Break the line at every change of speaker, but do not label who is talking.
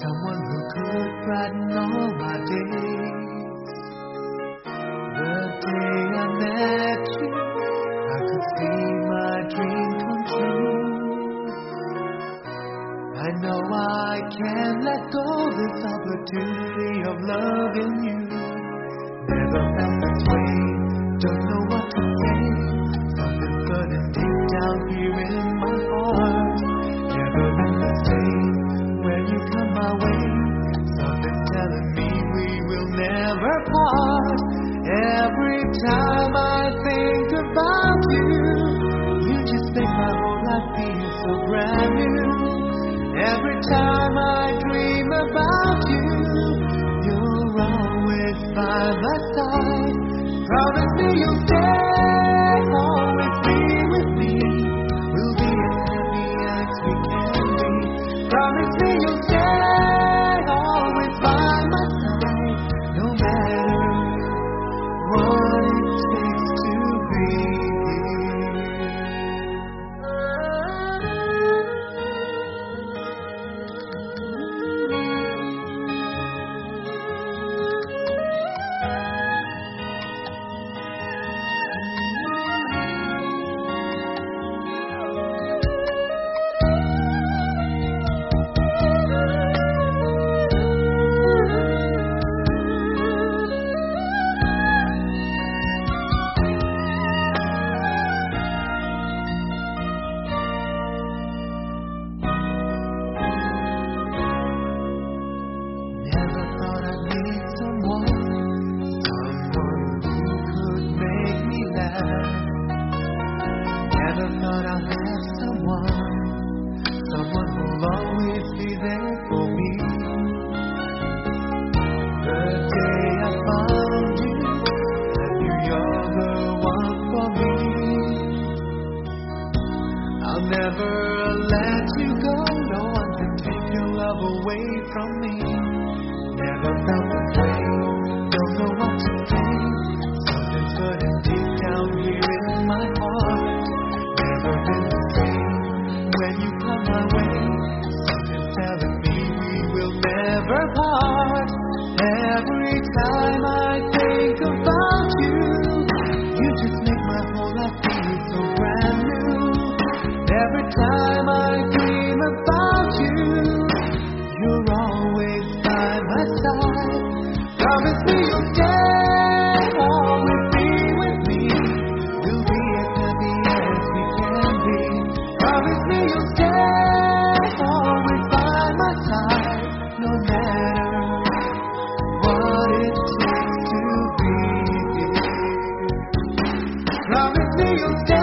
Someone who could brighten all my days. time. someone, who'll always be there for me. The day I found you, I knew you're the one for me. I'll never let you go, no one can take your love away from me. Never felt the her heart. Every time I think about you, you just make my whole life feel so brand new. Every time I dream about you, you're always by my side. Promise me you'll stay. Promise me you'll stay.